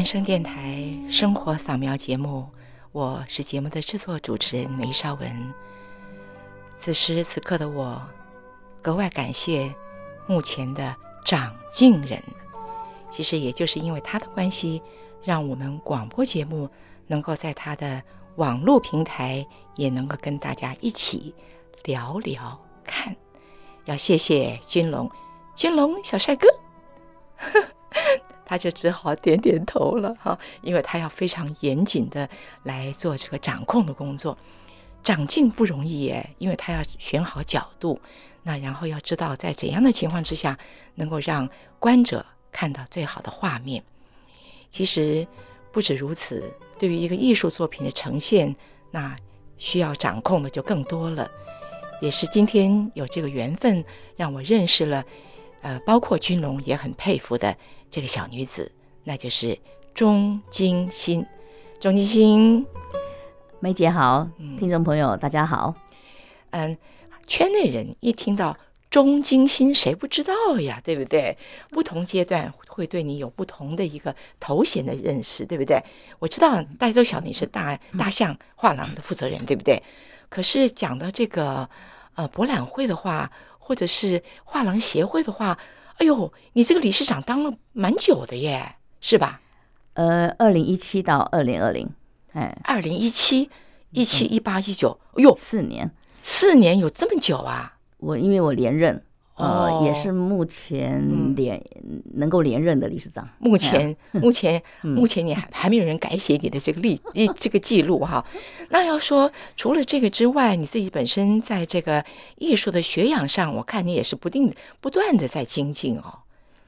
汉声电台生活扫描节目，我是节目的制作主持人梅绍文。此时此刻的我，格外感谢目前的长进人。其实也就是因为他的关系，让我们广播节目能够在他的网络平台也能够跟大家一起聊聊看。要谢谢君龙，君龙小帅哥。他就只好点点头了哈，因为他要非常严谨的来做这个掌控的工作。长进不容易耶，因为他要选好角度，那然后要知道在怎样的情况之下能够让观者看到最好的画面。其实不止如此，对于一个艺术作品的呈现，那需要掌控的就更多了。也是今天有这个缘分，让我认识了，呃，包括君龙也很佩服的。这个小女子，那就是钟金星。钟金星，梅姐好，听众朋友大家好。嗯，圈内人一听到钟金星，谁不知道呀？对不对？不同阶段会对你有不同的一个头衔的认识，对不对？我知道大家都晓得你是大大象画廊的负责人，对不对？可是讲到这个呃博览会的话，或者是画廊协会的话。哎呦，你这个理事长当了蛮久的耶，是吧？呃，二零一七到二零二零，哎，二零一七、一七、一八、一九，哎呦，四年，四年有这么久啊？我因为我连任。呃，也是目前连能够连任的理事长。目前，目前，目前你还还没有人改写你的这个历一这个记录哈。那要说除了这个之外，你自己本身在这个艺术的学养上，我看你也是不定不断的在精进哦。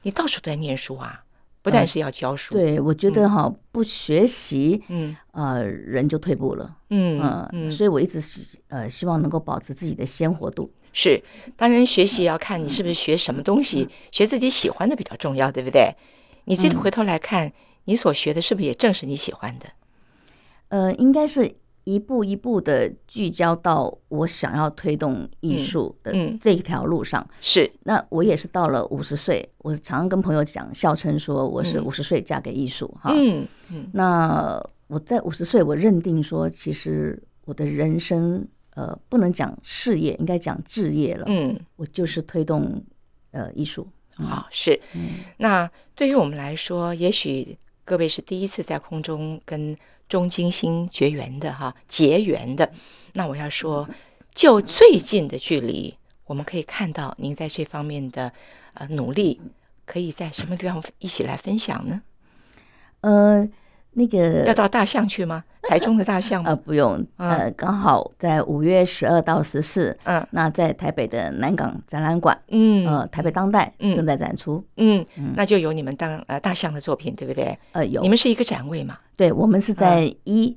你到处都在念书啊，不但是要教书。对，我觉得哈，不学习，嗯，呃，人就退步了。嗯嗯，所以我一直是呃希望能够保持自己的鲜活度。是，当然学习要看你是不是学什么东西，学自己喜欢的比较重要，对不对？你自己回头来看，你所学的是不是也正是你喜欢的？呃，应该是一步一步的聚焦到我想要推动艺术的这一条路上。是，那我也是到了五十岁，我常常跟朋友讲，笑称说我是五十岁嫁给艺术。哈，嗯嗯。那我在五十岁，我认定说，其实我的人生。呃，不能讲事业，应该讲置业了。嗯，我就是推动呃艺术。好，是。那对于我们来说，也许各位是第一次在空中跟中金星绝缘的哈，结缘的。那我要说，就最近的距离，我们可以看到您在这方面的呃努力，可以在什么地方一起来分享呢？呃。那个要到大象去吗？台中的大象啊，不用，呃，刚好在五月十二到十四，嗯，那在台北的南港展览馆，嗯，呃，台北当代正在展出，嗯，那就有你们当呃大象的作品，对不对？呃，有，你们是一个展位嘛？对，我们是在一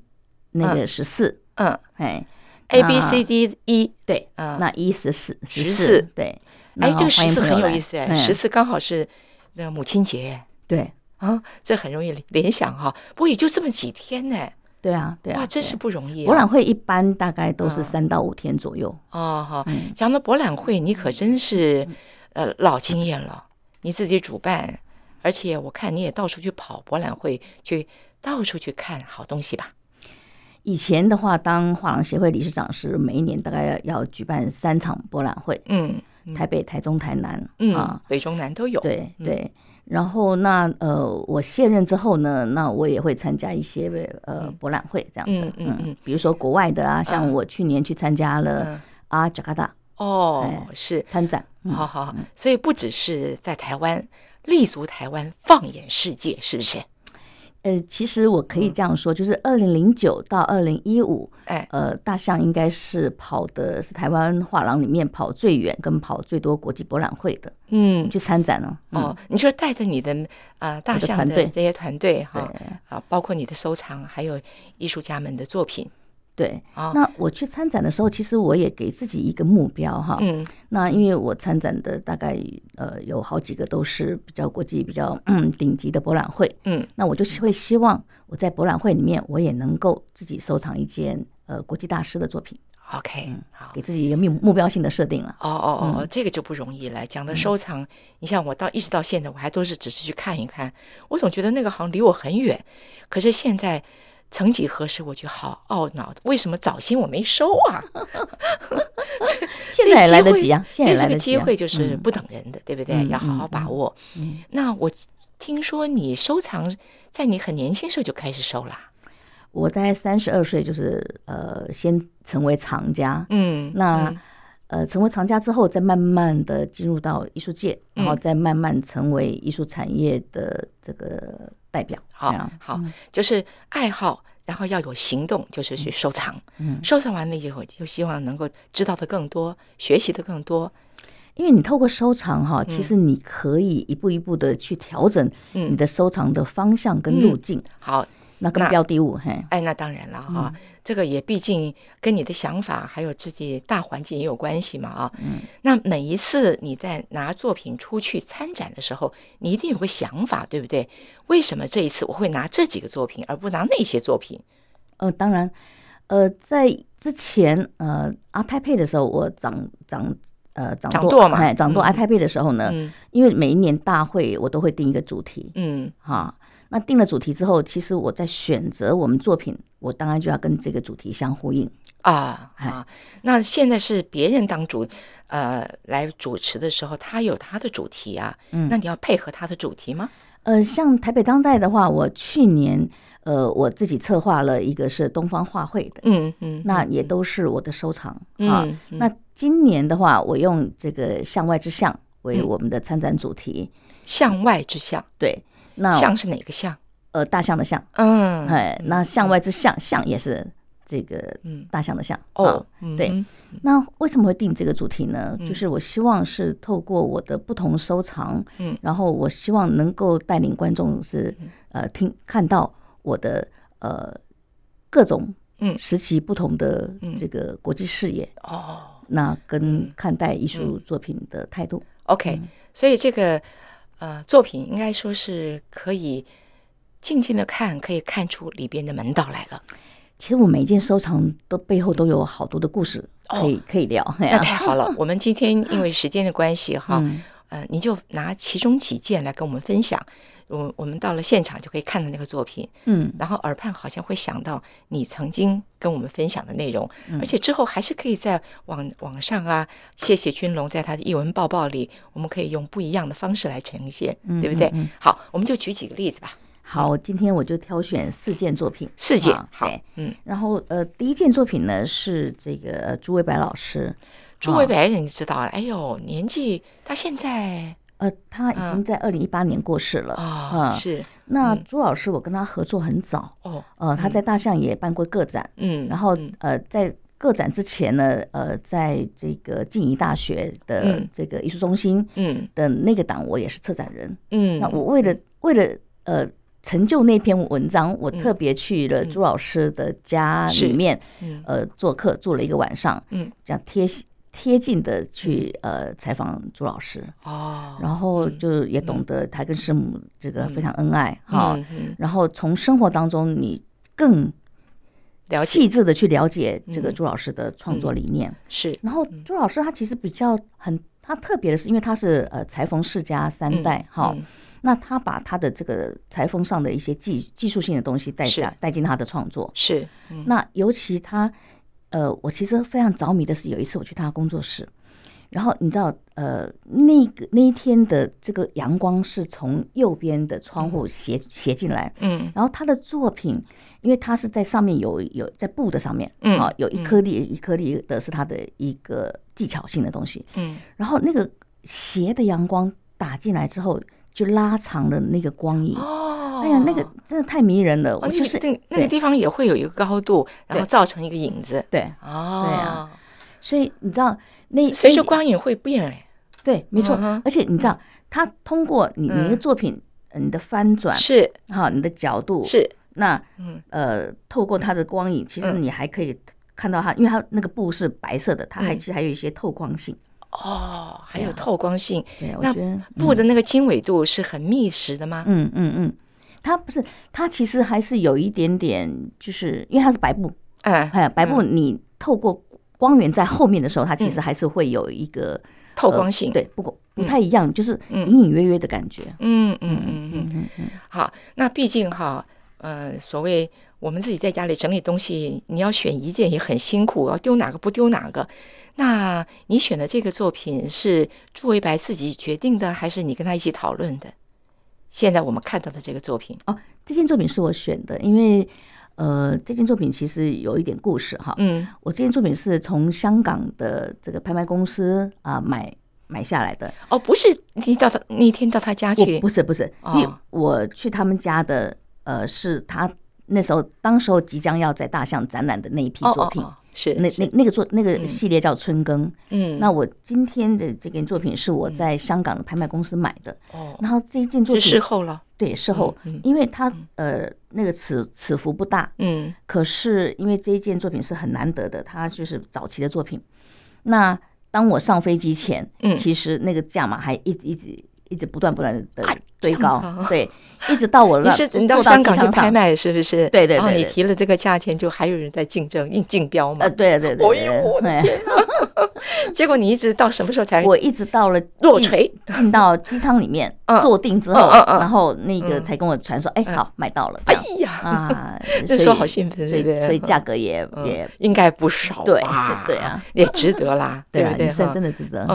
那个十四，嗯，哎，A B C D 一，对，嗯，那一十四十四，对，哎，这个十四很有意思哎，十四刚好是那母亲节，对。啊，这很容易联想哈。不过也就这么几天呢。对啊，对啊，哇，真是不容易。博览会一般大概都是三到五天左右。哦，好，讲到博览会，你可真是呃老经验了。你自己主办，而且我看你也到处去跑博览会，去到处去看好东西吧。以前的话，当画廊协会理事长是，每一年大概要举办三场博览会。嗯，台北、台中、台南，嗯，北中南都有。对对。然后那呃，我卸任之后呢，那我也会参加一些呃博览会这样子，嗯嗯，比如说国外的啊，像我去年去参加了啊，加拿大哦，是参展，好好好，所以不只是在台湾立足台湾，放眼世界，是不是？呃，其实我可以这样说，就是二零零九到二零一五，哎，呃，大象应该是跑的是台湾画廊里面跑最远跟跑最多国际博览会的，嗯，去参展了。哦，你就带着你的啊大象的这些团队哈，啊，包括你的收藏，还有艺术家们的作品。对，那我去参展的时候，其实我也给自己一个目标哈。嗯，那因为我参展的大概呃有好几个都是比较国际、比较嗯顶级的博览会。嗯，那我就会希望我在博览会里面，我也能够自己收藏一件呃国际大师的作品。OK，好，给自己一个目目标性的设定了。哦哦哦，这个就不容易了。讲的收藏，你像我到一直到现在，我还都是只是去看一看。我总觉得那个好像离我很远。可是现在，曾几何时，我就好懊恼，为什么早先我没收啊？现在来得及啊！现在这个机会就是不等人的，对不对？要好好把握。那我听说你收藏在你很年轻时候就开始收啦。我在三十二岁，就是呃，先成为藏家，嗯，那呃，成为藏家之后，再慢慢的进入到艺术界，然后再慢慢成为艺术产业的这个代表。好，好，就是爱好，然后要有行动，就是去收藏。嗯，收藏完了以后，就希望能够知道的更多，学习的更多。因为你透过收藏哈，其实你可以一步一步的去调整你的收藏的方向跟路径。好。那更标的物，嘿，哎，那当然了哈，这个也毕竟跟你的想法还有自己大环境也有关系嘛啊。嗯，那每一次你在拿作品出去参展的时候，你一定有个想法，对不对？为什么这一次我会拿这几个作品，而不拿那些作品？呃，当然，呃，在之前呃阿泰佩的时候，我长长呃掌舵嘛，掌舵阿泰佩的时候呢，因为每一年大会我都会定一个主题，嗯，哈。那定了主题之后，其实我在选择我们作品，我当然就要跟这个主题相呼应啊啊！那现在是别人当主呃来主持的时候，他有他的主题啊，嗯，那你要配合他的主题吗？呃，像台北当代的话，我去年呃我自己策划了一个是东方画会的，嗯嗯，那也都是我的收藏啊。那今年的话，我用这个向外之象为我们的参展主题，向外之象，对。那象是哪个象？呃，大象的象。嗯，哎，那象外之象，象也是这个大象的象。哦，对。那为什么会定这个主题呢？就是我希望是透过我的不同收藏，嗯，然后我希望能够带领观众是呃听看到我的呃各种嗯时期不同的这个国际视野哦，那跟看待艺术作品的态度。OK，所以这个。呃，作品应该说是可以静静的看，可以看出里边的门道来了。其实我每一件收藏都背后都有好多的故事可以可以聊。那太好了，我们今天因为时间的关系哈，呃，您就拿其中几件来跟我们分享。我我们到了现场就可以看到那个作品，嗯，然后耳畔好像会想到你曾经跟我们分享的内容，而且之后还是可以在网网上啊，谢谢君龙在他的译文报报里，我们可以用不一样的方式来呈现，对不对？好，我们就举几个例子吧。好，今天我就挑选四件作品，四件，好，嗯，然后呃，第一件作品呢是这个朱伟白老师，朱伟白人知道，哎呦，年纪他现在。呃，他已经在二零一八年过世了啊。是，那朱老师，我跟他合作很早哦。呃，他在大象也办过个展，嗯，然后呃，在个展之前呢，呃，在这个静宜大学的这个艺术中心，嗯，的那个档，我也是策展人，嗯。那我为了为了呃成就那篇文章，我特别去了朱老师的家里面，呃，做客住了一个晚上，嗯，这样贴心。贴近的去呃采访朱老师。哦，然后就也懂得他跟师母这个非常恩爱哈，然后从生活当中你更细致的去了解这个朱老师的创作理念。是，然后朱老师他其实比较很他特别的是，因为他是呃裁缝世家三代哈，那他把他的这个裁缝上的一些技技术性的东西带下带进他的创作。是，那尤其他。呃，我其实非常着迷的是，有一次我去他工作室，然后你知道，呃，那个那一天的这个阳光是从右边的窗户斜斜进来，嗯，然后他的作品，因为他是在上面有有在布的上面，嗯，啊，有一颗粒一颗粒的是他的一个技巧性的东西，嗯，然后那个斜的阳光打进来之后，就拉长了那个光影。哎呀，那个真的太迷人了！我就是那那个地方也会有一个高度，然后造成一个影子。对，哦，对啊。所以你知道，那随着光影会变哎。对，没错。而且你知道，它通过你你的作品，你的翻转是哈，你的角度是那嗯呃，透过它的光影，其实你还可以看到它，因为它那个布是白色的，它还其实还有一些透光性。哦，还有透光性。对，那布的那个经纬度是很密实的吗？嗯嗯嗯。它不是，它其实还是有一点点，就是因为它是白布，哎，哎，白布你透过光源在后面的时候，它其实还是会有一个透光性，对，不过不太一样，就是隐隐约约的感觉。嗯嗯嗯嗯嗯嗯。好，那毕竟哈，呃，所谓我们自己在家里整理东西，你要选一件也很辛苦，要丢哪个不丢哪个。那你选的这个作品是朱维白自己决定的，还是你跟他一起讨论的？现在我们看到的这个作品哦，这件作品是我选的，因为。呃，这件作品其实有一点故事哈。嗯，我这件作品是从香港的这个拍卖公司啊买买下来的。哦，不是你到他那天到他家去？不是不是，因为我去他们家的，呃，是他那时候当时候即将要在大象展览的那一批作品。是那那那个作那个系列叫春耕，嗯，那我今天的这件作品是我在香港的拍卖公司买的，哦，然后这一件作品事后了，对，事后，因为它呃那个尺尺幅不大，嗯，可是因为这一件作品是很难得的，它就是早期的作品，那当我上飞机前，嗯，其实那个价码还一直一直一直不断不断的堆高，对。一直到我 你是你到香港去拍卖是不是？对对对，你提了这个价钱，就还有人在竞争，竞竞标嘛？呃，对对对。哎呦我的天！结果你一直到什么时候才？我一直到了落锤，进到机舱里面坐定之后，然后那个才跟我传说，哎，好买到了。哎呀啊，那时候好兴奋，所以所以价格也也应该不少，对对啊，也值得啦，对不对？算真的值得。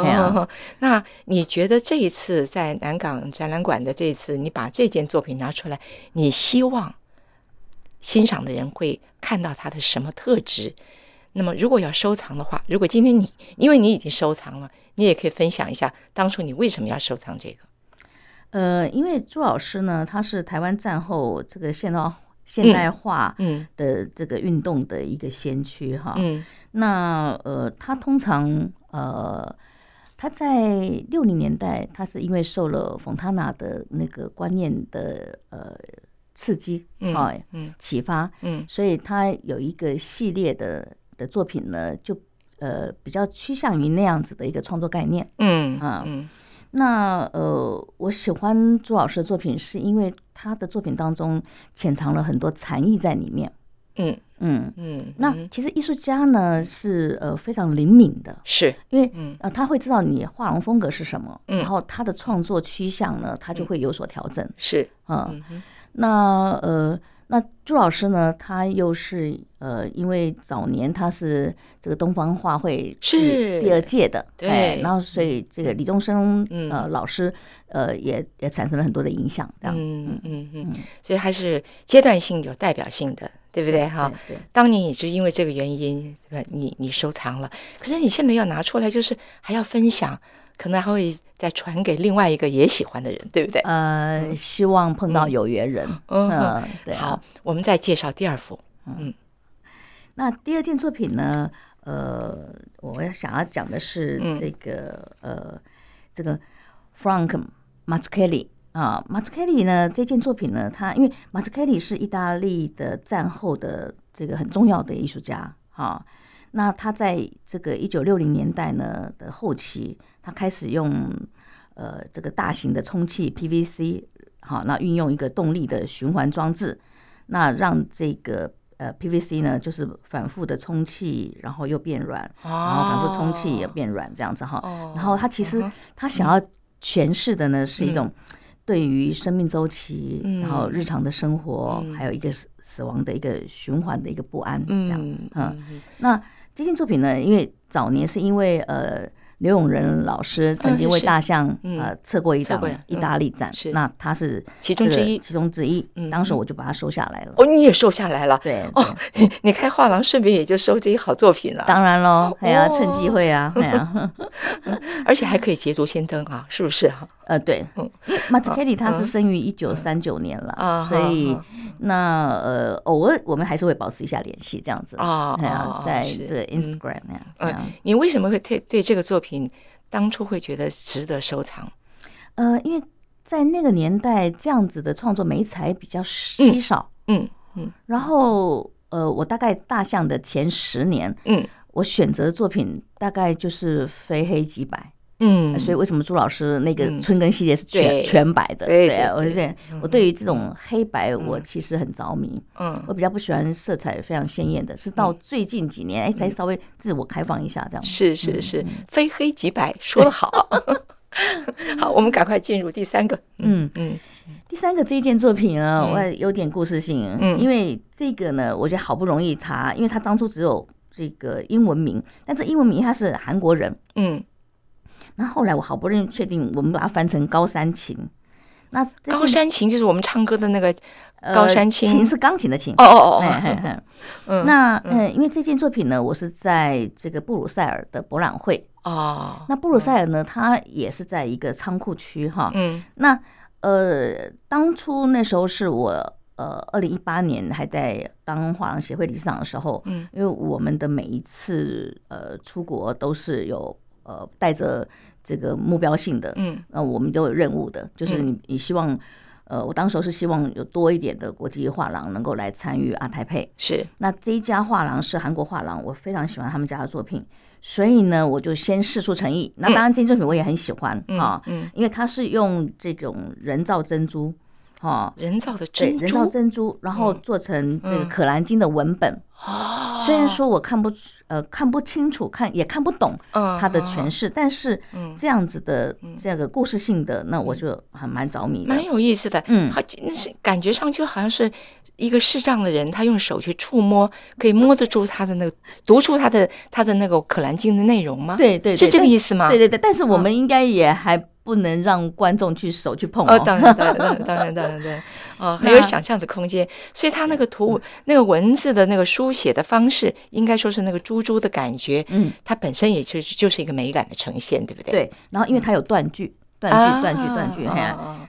那你觉得这一次在南港展览馆的这次，你把这件作品拿出来，你希望欣赏的人会看到它的什么特质？那么，如果要收藏的话，如果今天你因为你已经收藏了，你也可以分享一下当初你为什么要收藏这个？呃，因为朱老师呢，他是台湾战后这个现代现代化的这个运动的一个先驱哈。嗯。那呃，他通常呃。他在六零年代，他是因为受了冯塔纳的那个观念的呃刺激啊，嗯，启发，嗯，所以他有一个系列的的作品呢，就呃比较趋向于那样子的一个创作概念，嗯啊，嗯，那呃，我喜欢朱老师的作品，是因为他的作品当中潜藏了很多禅意在里面，嗯。嗯。嗯，那其实艺术家呢是呃非常灵敏的，是。因为呃他会知道你画廊风格是什么，然后他的创作趋向呢，他就会有所调整。是。嗯，那呃那朱老师呢，他又是呃因为早年他是这个东方画会是。第二届的，对，然后所以这个李宗盛呃老师呃也也产生了很多的影响，这样。嗯嗯。嗯，所以还是阶段性有代表性的。对不对哈？当年也是因为这个原因，对吧？你你收藏了，可是你现在要拿出来，就是还要分享，可能还会再传给另外一个也喜欢的人，对不对？呃，希望碰到有缘人。嗯，对。好，我们再介绍第二幅。嗯，那第二件作品呢？呃，我要想要讲的是这个呃，这个 Frank m e 啊，马斯凯利呢？这件作品呢，他因为马斯凯利是意大利的战后的这个很重要的艺术家，哈。那他在这个一九六零年代呢的后期，他开始用呃这个大型的充气 PVC，好，那运用一个动力的循环装置，那让这个呃 PVC 呢就是反复的充气，然后又变软，然后反复充气也变软这样子哈。然后他其实他想要诠释的呢是一种。对于生命周期，然后日常的生活，还有一个死死亡的一个循环的一个不安，这样，嗯，那这件作品呢，因为早年是因为呃。刘永仁老师曾经为大象呃测过一档意大利展，那他是其中之一，其中之一。当时我就把它收下来了。哦，你也收下来了？对。哦，你开画廊顺便也就收这些好作品了。当然喽，哎呀，趁机会啊，哎呀，而且还可以捷足先登啊，是不是啊？呃，对。马兹凯利他是生于一九三九年了，所以那呃，偶尔我们还是会保持一下联系，这样子啊。哎呀，在这 Instagram 那样。嗯，你为什么会对对这个作品？当初会觉得值得收藏，呃，因为在那个年代，这样子的创作美材比较稀少，嗯嗯。然后，呃，我大概大象的前十年，嗯，我选择的作品大概就是非黑即白，嗯，所以为什么朱老师那个春耕系列是全全白的？对对，我觉得我对于这种黑白，我其实很着迷。嗯，我比较不喜欢色彩非常鲜艳的，是到最近几年哎才稍微自我开放一下这样。是是是，非黑即白，说得好。好，我们赶快进入第三个。嗯嗯，第三个这一件作品呢，我有点故事性。嗯，因为这个呢，我觉得好不容易查，因为他当初只有这个英文名，但这英文名他是韩国人。嗯。那后来我好不容易确定，我们把它翻成高山琴。那高山琴就是我们唱歌的那个高山琴，琴是钢琴的琴。哦哦哦。嗯，那嗯，因为这件作品呢，我是在这个布鲁塞尔的博览会。哦。那布鲁塞尔呢，它也是在一个仓库区哈。嗯。那呃，当初那时候是我呃，二零一八年还在当画廊协会理事长的时候。嗯。因为我们的每一次呃出国都是有。呃，带着这个目标性的，嗯，那我们都有任务的，就是你，你希望，呃，我当时候是希望有多一点的国际画廊能够来参与阿台配，是。那这一家画廊是韩国画廊，我非常喜欢他们家的作品，所以呢，我就先试出诚意。那当然，这件作品我也很喜欢啊，嗯，因为它是用这种人造珍珠。哦，人造的珍珠，人造珍珠，然后做成这个可兰经的文本。哦，虽然说我看不呃看不清楚，看也看不懂它的诠释，但是这样子的这个故事性的，那我就还蛮着迷的，蛮有意思的。嗯，好，那是感觉上就好像是一个视障的人，他用手去触摸，可以摸得住他的那个，读出他的他的那个可兰经的内容吗？对对，是这个意思吗？对对对，但是我们应该也还。不能让观众去手去碰哦，当然，当然，当然，当然，对，哦，很有想象的空间。所以他那个图、那个文字的那个书写的方式，应该说是那个猪猪的感觉，嗯，它本身也就是就是一个美感的呈现，对不对？对。然后，因为它有断句、断句、断句、断句，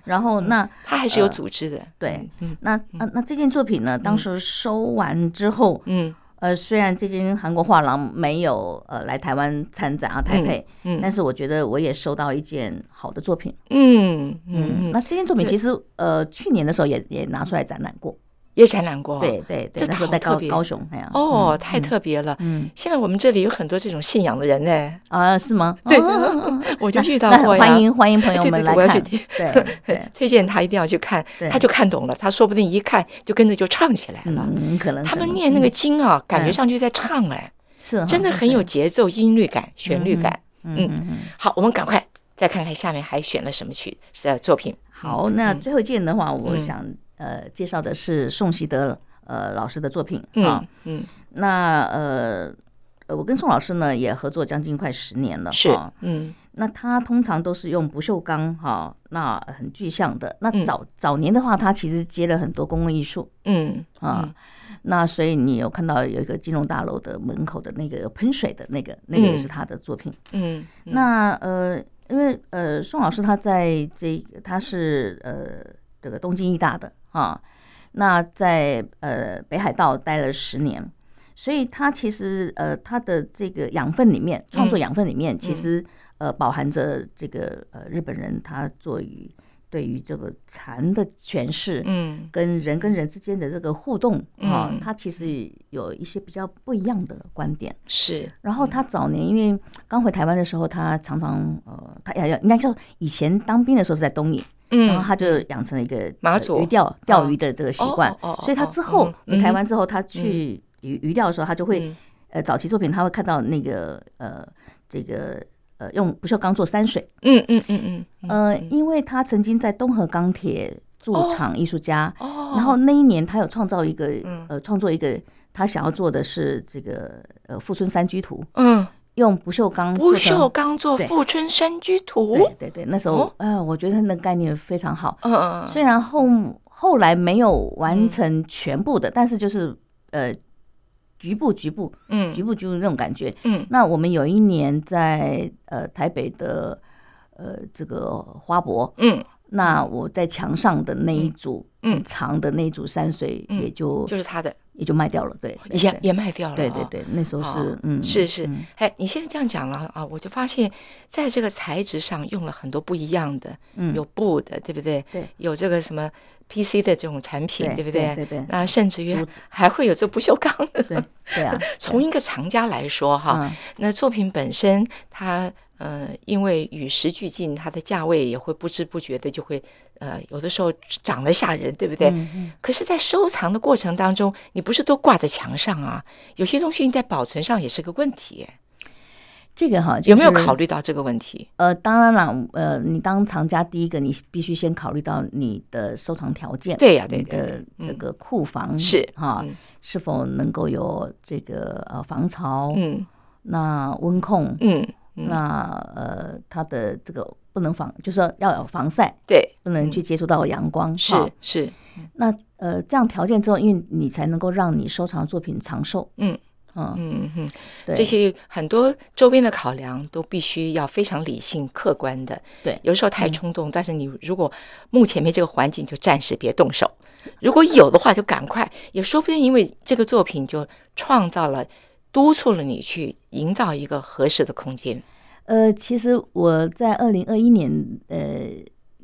然后那它还是有组织的，对。那那那这件作品呢？当时收完之后，嗯。呃，虽然这间韩国画廊没有呃来台湾参展啊，台北，嗯，但是我觉得我也收到一件好的作品，嗯嗯，那这件作品其实呃去年的时候也也拿出来展览过。也展览过，对对对，这好特别。高雄，哎呀，哦，太特别了。嗯，现在我们这里有很多这种信仰的人呢。啊，是吗？对，我就遇到过呀。欢迎欢迎朋友们来看。对对，推荐他一定要去看，他就看懂了，他说不定一看就跟着就唱起来了。嗯，可能他们念那个经啊，感觉上就在唱哎，是，真的很有节奏、音律感、旋律感。嗯嗯，好，我们赶快再看看下面还选了什么曲的作品。好，那最后一件的话，我想。呃，介绍的是宋希德呃老师的作品啊，嗯，那呃，我跟宋老师呢也合作将近快十年了，是，嗯，那他通常都是用不锈钢哈，那很具象的。那早早年的话，他其实接了很多公共艺术，嗯啊，那所以你有看到有一个金融大楼的门口的那个喷水的那个，那个也是他的作品，嗯，那呃，因为呃，宋老师他在这个他是呃这个东京艺大的。啊，那在呃北海道待了十年，所以他其实呃他的这个养分里面，创作养分里面，其实呃饱含着这个呃日本人他做于对于这个禅的诠释，嗯，跟人跟人之间的这个互动啊，他其实有一些比较不一样的观点。是，然后他早年因为刚回台湾的时候，他常常呃他要应该说以前当兵的时候是在东野。然后他就养成了一个马祖鱼钓钓鱼的这个习惯，所以他之后回台湾之后，他去鱼鱼钓的时候，他就会呃早期作品他会看到那个呃这个呃用不锈钢做山水，嗯嗯嗯嗯，呃，因为他曾经在东河钢铁驻场艺术家，然后那一年他有创造一个呃创作一个他想要做的是这个呃富春山居图，嗯。用不锈钢，不锈钢做富春山居图，对对对，那时候，呃，我觉得那概念非常好。嗯嗯，虽然后后来没有完成全部的，但是就是呃，局部局部，嗯，局部局部那种感觉。嗯，那我们有一年在呃台北的呃这个花博，嗯，那我在墙上的那一组，嗯，长的那一组山水，也就就是他的。也就卖掉了，对，也也卖掉了。对对对，那时候是，嗯，是是。哎，你现在这样讲了啊，我就发现，在这个材质上用了很多不一样的，嗯，有布的，对不对？对，有这个什么 PC 的这种产品，对不对？对对。那甚至于还会有这不锈钢的，对 对啊。从一个藏家来说哈，那作品本身它。呃，因为与时俱进，它的价位也会不知不觉的就会，呃，有的时候涨得吓人，对不对？嗯可是，在收藏的过程当中，你不是都挂在墙上啊？有些东西你在保存上也是个问题。这个哈，有没有考虑到这个问题？呃，当然了，呃，你当藏家，第一个你必须先考虑到你的收藏条件。对呀，对的，这个库房是哈，是否能够有这个呃防潮？嗯，那温控？嗯，那呃，它的这个不能防，就是说要有防晒，对，不能去接触到阳光。是是，那呃，这样条件之后，因为你才能够让你收藏作品长寿。嗯。嗯嗯嗯，这些很多周边的考量都必须要非常理性客观的。对，有时候太冲动，但是你如果目前没这个环境，就暂时别动手；如果有的话，就赶快。也说不定因为这个作品就创造了、督促了你去营造一个合适的空间。呃，其实我在二零二一年，呃。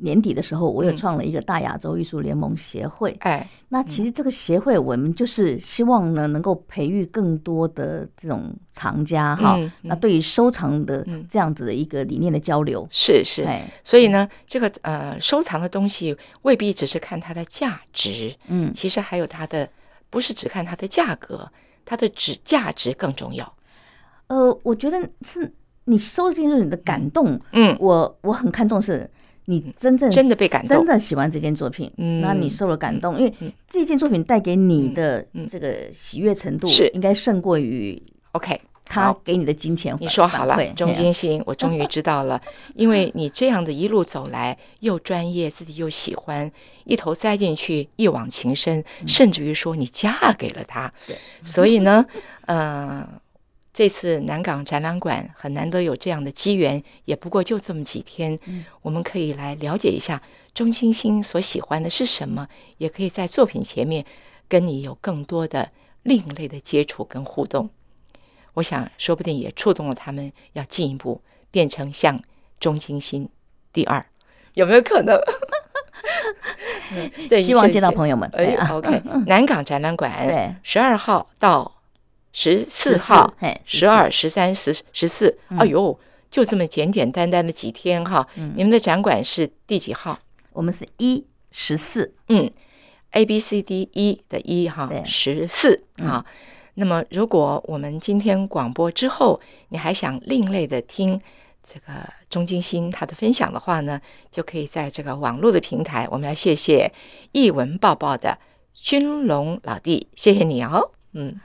年底的时候，我有创了一个大亚洲艺术联盟协会。哎，那其实这个协会，我们就是希望呢，能够培育更多的这种藏家哈。那对于收藏的这样子的一个理念的交流，是是。所以呢，这个呃，收藏的东西未必只是看它的价值，嗯，其实还有它的，不是只看它的价格，它的值价值更重要。呃，我觉得是你收进入你的感动，嗯，我我很看重是。你真正真的被感动，真的喜欢这件作品，嗯那你受了感动，因为这件作品带给你的这个喜悦程度是应该胜过于 OK 他给你的金钱。你说好了，钟金星，我终于知道了，因为你这样的一路走来，又专业，自己又喜欢，一头栽进去，一往情深，甚至于说你嫁给了他，所以呢，嗯。这次南港展览馆很难得有这样的机缘，也不过就这么几天，我们可以来了解一下钟金星所喜欢的是什么，也可以在作品前面跟你有更多的另类的接触跟互动。我想，说不定也触动了他们要进一步变成像钟清新第二，有没有可能？希望见到朋友们。哎，OK，南港展览馆，十二号到。十四号、十二、十三、十十四，哎呦，就这么简简单单的几天哈。你们的展馆是第几号？我们是一十四，嗯，A B C D 一的一哈，十四啊。那么，如果我们今天广播之后，你还想另类的听这个钟金星他的分享的话呢，就可以在这个网络的平台。我们要谢谢译文报报的君龙老弟，谢谢你哦，嗯。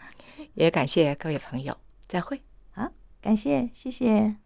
也感谢各位朋友，再会。好，感谢，谢谢。